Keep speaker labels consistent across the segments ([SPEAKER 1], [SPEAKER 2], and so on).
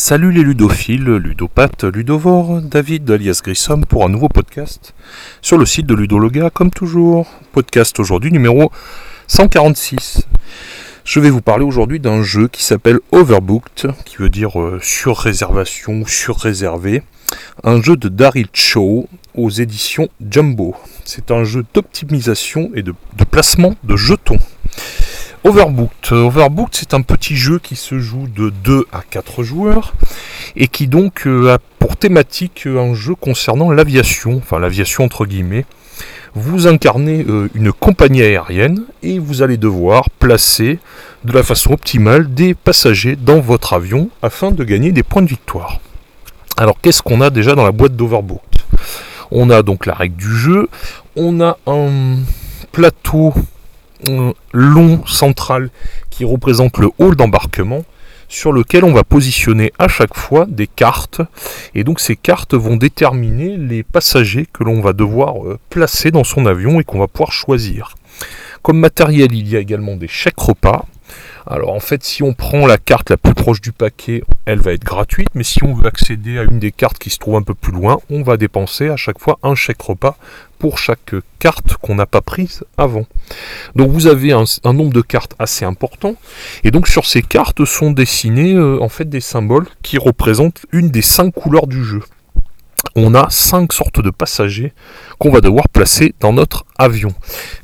[SPEAKER 1] Salut les ludophiles, ludopathes, ludovores, David alias Grissom pour un nouveau podcast sur le site de Ludologa comme toujours. Podcast aujourd'hui numéro 146. Je vais vous parler aujourd'hui d'un jeu qui s'appelle Overbooked, qui veut dire euh, sur-réservation ou sur-réservé. Un jeu de Daryl Cho aux éditions Jumbo. C'est un jeu d'optimisation et de placement de jetons. Overbooked. Overbooked, c'est un petit jeu qui se joue de 2 à 4 joueurs et qui donc euh, a pour thématique euh, un jeu concernant l'aviation, enfin l'aviation entre guillemets. Vous incarnez euh, une compagnie aérienne et vous allez devoir placer de la façon optimale des passagers dans votre avion afin de gagner des points de victoire. Alors qu'est-ce qu'on a déjà dans la boîte d'Overbooked? On a donc la règle du jeu, on a un plateau long central qui représente le hall d'embarquement sur lequel on va positionner à chaque fois des cartes et donc ces cartes vont déterminer les passagers que l'on va devoir euh, placer dans son avion et qu'on va pouvoir choisir. Comme matériel, il y a également des chèques repas. Alors en fait, si on prend la carte la plus proche du paquet, elle va être gratuite, mais si on veut accéder à une des cartes qui se trouve un peu plus loin, on va dépenser à chaque fois un chèque repas pour chaque carte qu'on n'a pas prise avant. Donc vous avez un, nombre de cartes assez important, et donc sur ces cartes sont dessinés euh, en fait des symboles qui représentent une des cinq couleurs du jeu on a cinq sortes de passagers qu'on va devoir placer dans notre avion.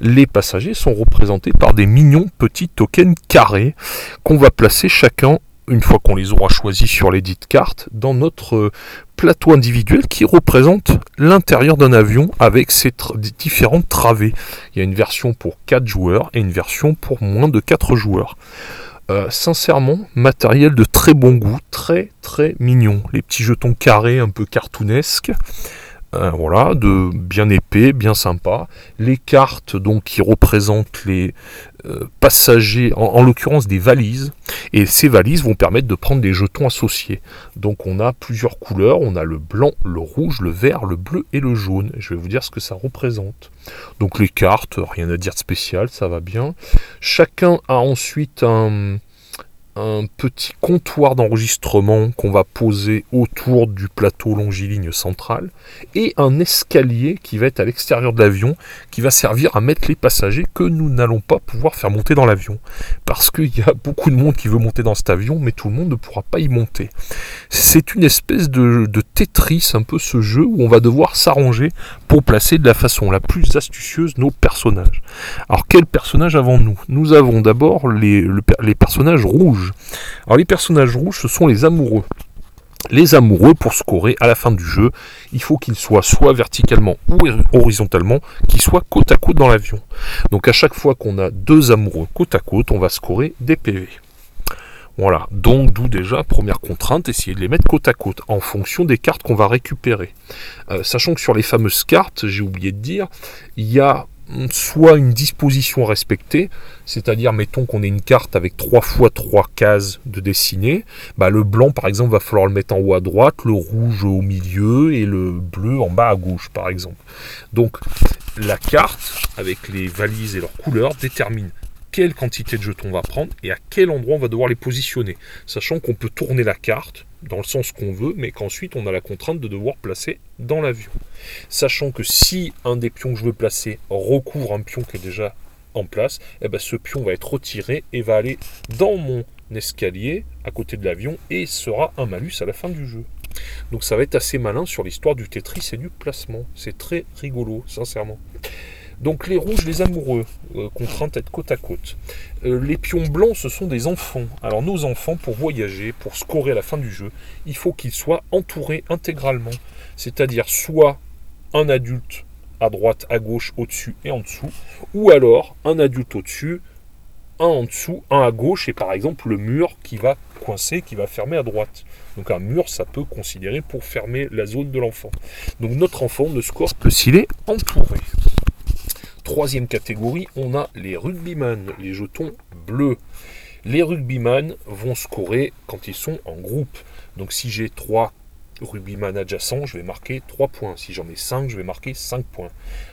[SPEAKER 1] Les passagers sont représentés par des mignons petits tokens carrés qu'on va placer chacun une fois qu'on les aura choisis sur les dites cartes, dans notre plateau individuel qui représente l'intérieur d'un avion avec ses différentes travées. Il y a une version pour 4 joueurs et une version pour moins de 4 joueurs. Euh, sincèrement, matériel de très bon goût, très très mignon. Les petits jetons carrés un peu cartoonesques. Euh, voilà, de bien épais, bien sympa. Les cartes donc qui représentent les passagers, en, en l'occurrence des valises, et ces valises vont permettre de prendre des jetons associés. Donc on a plusieurs couleurs, on a le blanc, le rouge, le vert, le bleu et le jaune. Je vais vous dire ce que ça représente. Donc les cartes, rien à dire de spécial, ça va bien. Chacun a ensuite un un petit comptoir d'enregistrement qu'on va poser autour du plateau longiligne central et un escalier qui va être à l'extérieur de l'avion qui va servir à mettre les passagers que nous n'allons pas pouvoir faire monter dans l'avion. Parce qu'il y a beaucoup de monde qui veut monter dans cet avion mais tout le monde ne pourra pas y monter. C'est une espèce de, de Tetris un peu ce jeu où on va devoir s'arranger pour placer de la façon la plus astucieuse nos personnages. Alors quels personnages avons-nous? Nous avons d'abord les, le, les personnages rouges alors les personnages rouges, ce sont les amoureux. Les amoureux, pour scorer à la fin du jeu, il faut qu'ils soient soit verticalement ou horizontalement, qu'ils soient côte à côte dans l'avion. Donc à chaque fois qu'on a deux amoureux côte à côte, on va scorer des PV. Voilà, donc d'où déjà, première contrainte, essayer de les mettre côte à côte en fonction des cartes qu'on va récupérer. Euh, sachant que sur les fameuses cartes, j'ai oublié de dire, il y a soit une disposition respectée, c'est-à-dire mettons qu'on ait une carte avec 3 fois 3 cases de dessiner, bah le blanc par exemple va falloir le mettre en haut à droite, le rouge au milieu et le bleu en bas à gauche par exemple. Donc la carte avec les valises et leurs couleurs détermine quelle quantité de jetons on va prendre et à quel endroit on va devoir les positionner, sachant qu'on peut tourner la carte dans le sens qu'on veut, mais qu'ensuite on a la contrainte de devoir placer dans l'avion. Sachant que si un des pions que je veux placer recouvre un pion qui est déjà en place, eh ben ce pion va être retiré et va aller dans mon escalier à côté de l'avion et sera un malus à la fin du jeu. Donc ça va être assez malin sur l'histoire du Tetris et du placement. C'est très rigolo, sincèrement. Donc les rouges, les amoureux, euh, contraintes à être côte à côte. Euh, les pions blancs, ce sont des enfants. Alors nos enfants, pour voyager, pour scorer à la fin du jeu, il faut qu'ils soient entourés intégralement. C'est-à-dire soit un adulte à droite, à gauche, au-dessus et en dessous, ou alors un adulte au-dessus, un en dessous, un à gauche, et par exemple le mur qui va coincer, qui va fermer à droite. Donc un mur, ça peut considérer pour fermer la zone de l'enfant. Donc notre enfant ne score que s'il est entouré. Troisième catégorie, on a les rugbyman, les jetons bleus. Les rugbyman vont scorer quand ils sont en groupe. Donc si j'ai trois rugbyman adjacents, je vais marquer 3 points. Si j'en ai 5, je vais marquer 5 points.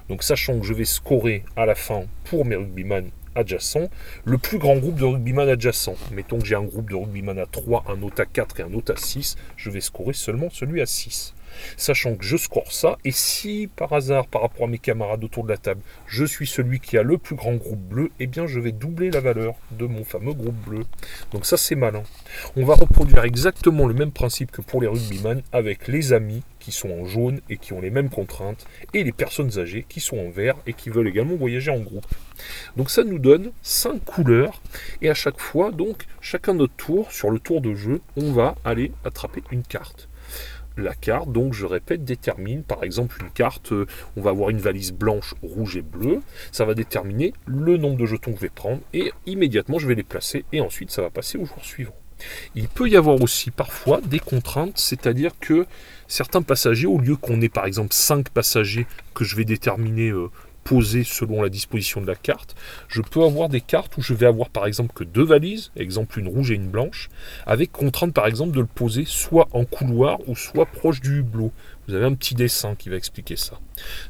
[SPEAKER 1] Donc sachant que je vais scorer à la fin pour mes rugbyman adjacents, le plus grand groupe de rugbyman adjacents. Mettons que j'ai un groupe de rugbyman à 3, un autre à 4 et un autre à 6, je vais scorer seulement celui à 6 sachant que je score ça, et si par hasard, par rapport à mes camarades autour de la table, je suis celui qui a le plus grand groupe bleu, eh bien je vais doubler la valeur de mon fameux groupe bleu. Donc ça c'est malin. On va reproduire exactement le même principe que pour les rugbyman avec les amis qui sont en jaune et qui ont les mêmes contraintes, et les personnes âgées qui sont en vert et qui veulent également voyager en groupe. Donc ça nous donne 5 couleurs, et à chaque fois, donc, chacun notre tour, sur le tour de jeu, on va aller attraper une carte la carte, donc je répète, détermine par exemple une carte, euh, on va avoir une valise blanche, rouge et bleue, ça va déterminer le nombre de jetons que je vais prendre et immédiatement je vais les placer et ensuite ça va passer au jour suivant. Il peut y avoir aussi parfois des contraintes, c'est-à-dire que certains passagers, au lieu qu'on ait par exemple 5 passagers que je vais déterminer euh, posé selon la disposition de la carte. Je peux avoir des cartes où je vais avoir par exemple que deux valises, exemple une rouge et une blanche, avec contrainte par exemple de le poser soit en couloir ou soit proche du hublot. Vous avez un petit dessin qui va expliquer ça.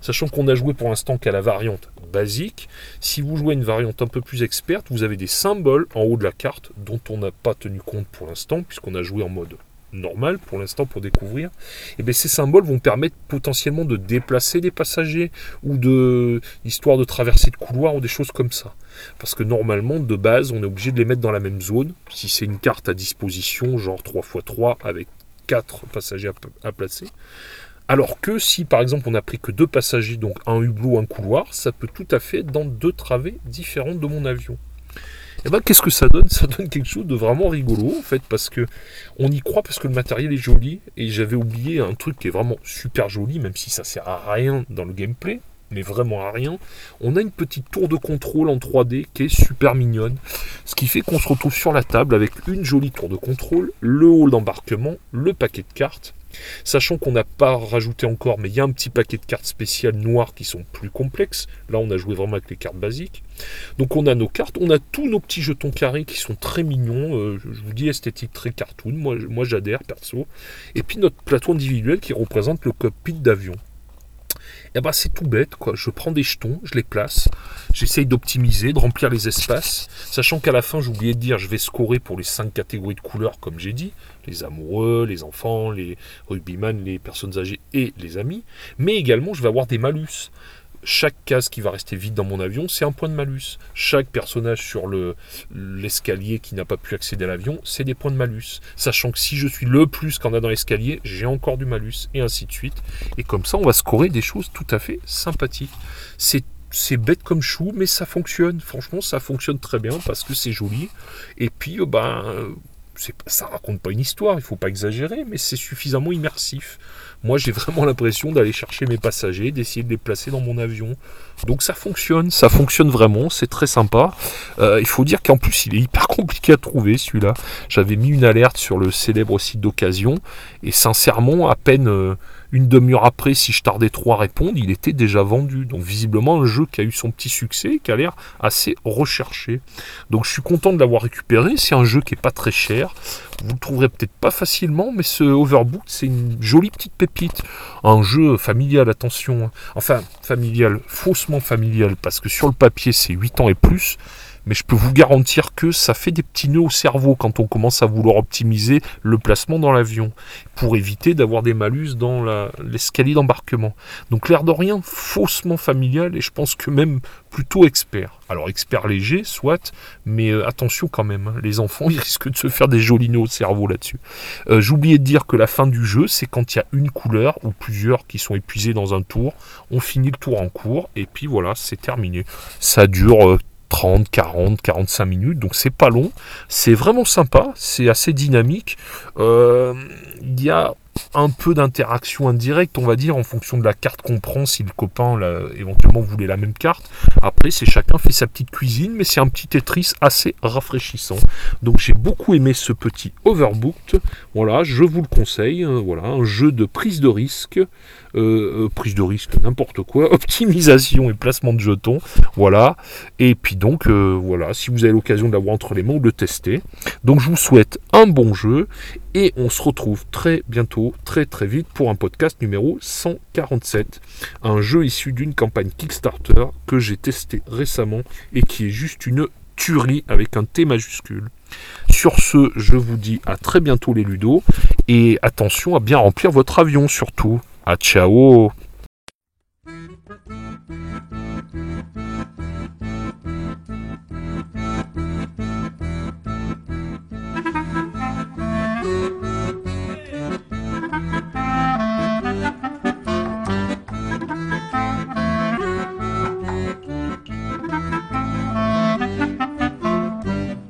[SPEAKER 1] Sachant qu'on a joué pour l'instant qu'à la variante basique, si vous jouez une variante un peu plus experte, vous avez des symboles en haut de la carte dont on n'a pas tenu compte pour l'instant puisqu'on a joué en mode normal pour l'instant pour découvrir, et eh bien ces symboles vont permettre potentiellement de déplacer des passagers ou de histoire de traverser de couloirs ou des choses comme ça. Parce que normalement, de base, on est obligé de les mettre dans la même zone. Si c'est une carte à disposition, genre 3x3 avec 4 passagers à, à placer. Alors que si par exemple on n'a pris que deux passagers, donc un hublot, un couloir, ça peut tout à fait être dans deux travées différentes de mon avion. Et eh ben qu'est-ce que ça donne? Ça donne quelque chose de vraiment rigolo en fait parce que on y croit parce que le matériel est joli et j'avais oublié un truc qui est vraiment super joli même si ça sert à rien dans le gameplay mais vraiment à rien. On a une petite tour de contrôle en 3D qui est super mignonne. Ce qui fait qu'on se retrouve sur la table avec une jolie tour de contrôle, le hall d'embarquement, le paquet de cartes Sachant qu'on n'a pas rajouté encore, mais il y a un petit paquet de cartes spéciales noires qui sont plus complexes. Là, on a joué vraiment avec les cartes basiques. Donc on a nos cartes, on a tous nos petits jetons carrés qui sont très mignons. Euh, je vous dis esthétique très cartoon. Moi, moi j'adhère perso. Et puis notre plateau individuel qui représente le cockpit d'avion. Eh ben c'est tout bête, quoi. Je prends des jetons, je les place, j'essaye d'optimiser, de remplir les espaces, sachant qu'à la fin, j'ai oublié de dire, je vais scorer pour les cinq catégories de couleurs, comme j'ai dit, les amoureux, les enfants, les rugbyman, les personnes âgées et les amis, mais également, je vais avoir des malus chaque case qui va rester vide dans mon avion, c'est un point de malus. Chaque personnage sur l'escalier qui n'a pas pu accéder à l'avion, c'est des points de malus. Sachant que si je suis le plus qu'on a dans l'escalier, j'ai encore du malus, et ainsi de suite. Et comme ça, on va scorer des choses tout à fait sympathiques. C'est c'est bête comme chou, mais ça fonctionne. Franchement, ça fonctionne très bien parce que c'est joli. Et puis, euh, ben, ça raconte pas une histoire, il faut pas exagérer, mais c'est suffisamment immersif. Moi, j'ai vraiment l'impression d'aller chercher mes passagers, d'essayer de les placer dans mon avion. Donc ça fonctionne, ça fonctionne vraiment, c'est très sympa. Euh, il faut dire qu'en plus, il est hyper compliqué à trouver celui-là. J'avais mis une alerte sur le célèbre site d'occasion, et sincèrement, à peine euh, une demi-heure après, si je tardais trop à répondre, il était déjà vendu. Donc visiblement, un jeu qui a eu son petit succès, qui a l'air assez recherché. Donc je suis content de l'avoir récupéré. C'est un jeu qui est pas très cher. Vous le trouverez peut-être pas facilement, mais ce Overbook, c'est une jolie petite pépite. Un jeu familial, attention. Hein. Enfin, familial, faussement familial, parce que sur le papier, c'est 8 ans et plus mais je peux vous garantir que ça fait des petits nœuds au cerveau quand on commence à vouloir optimiser le placement dans l'avion, pour éviter d'avoir des malus dans l'escalier d'embarquement. Donc l'air de rien, faussement familial, et je pense que même plutôt expert. Alors expert léger, soit, mais euh, attention quand même, hein. les enfants ils risquent de se faire des jolis nœuds au cerveau là-dessus. Euh, J'oubliais de dire que la fin du jeu, c'est quand il y a une couleur ou plusieurs qui sont épuisés dans un tour, on finit le tour en cours, et puis voilà, c'est terminé. Ça dure euh, 30, 40, 45 minutes, donc c'est pas long. C'est vraiment sympa, c'est assez dynamique. Euh, il y a un peu d'interaction indirecte, on va dire, en fonction de la carte qu'on prend, si le copain éventuellement voulait la même carte. Après, c'est chacun fait sa petite cuisine, mais c'est un petit Tetris assez rafraîchissant. Donc j'ai beaucoup aimé ce petit Overbooked. Voilà, je vous le conseille. Hein, voilà, un jeu de prise de risque. Euh, euh, prise de risque, n'importe quoi, optimisation et placement de jetons, voilà. Et puis donc, euh, voilà, si vous avez l'occasion d'avoir entre les mains ou de tester. Donc je vous souhaite un bon jeu et on se retrouve très bientôt, très très vite pour un podcast numéro 147. Un jeu issu d'une campagne Kickstarter que j'ai testé récemment et qui est juste une tuerie avec un T majuscule. Sur ce, je vous dis à très bientôt les Ludos et attention à bien remplir votre avion surtout. A ciao